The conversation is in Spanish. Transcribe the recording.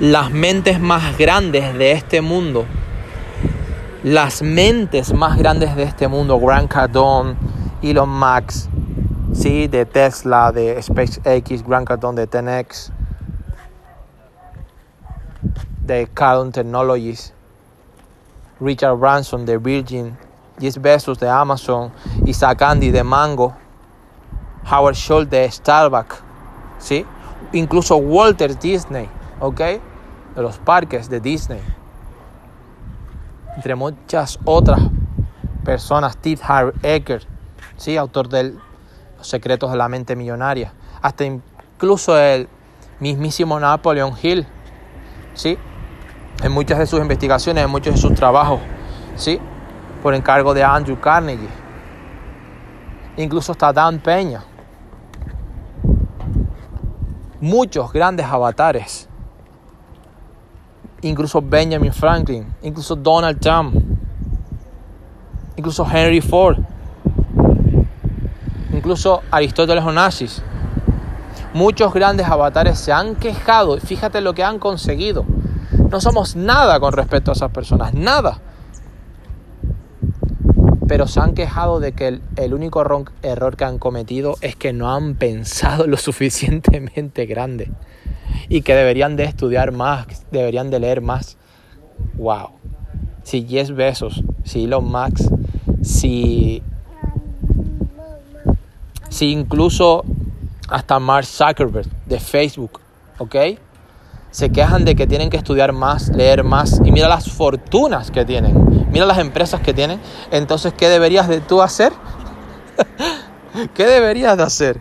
las mentes más grandes de este mundo, las mentes más grandes de este mundo, Grant Cardone, Elon Musk, ¿sí? de Tesla, de SpaceX, Grant Cardone de 10X, de Cardone Technologies, Richard Branson de Virgin, Jeff Bezos de Amazon, Isaac Andy de Mango, Howard Schultz de Starbucks, ¿sí? incluso Walter Disney, ¿ok? De los parques de Disney. Entre muchas otras personas, Steve Harvey Ecker, ¿sí? Autor de Los secretos de la mente millonaria. Hasta incluso el mismísimo Napoleon Hill, ¿sí? En muchas de sus investigaciones, en muchos de sus trabajos, ¿sí? Por encargo de Andrew Carnegie. Incluso hasta Dan Peña, muchos grandes avatares, incluso Benjamin Franklin, incluso Donald Trump, incluso Henry Ford, incluso Aristóteles Onassis. Muchos grandes avatares se han quejado fíjate lo que han conseguido. No somos nada con respecto a esas personas, nada pero se han quejado de que el, único error que han cometido es que no han pensado lo suficientemente grande y que deberían de estudiar más, deberían de leer más. Wow. Si Jess Besos, si Elon Musk, si, si incluso hasta Mark Zuckerberg de Facebook, ¿ok? Se quejan de que tienen que estudiar más, leer más y mira las fortunas que tienen mira las empresas que tienen, entonces, ¿qué deberías de tú hacer? ¿Qué deberías de hacer?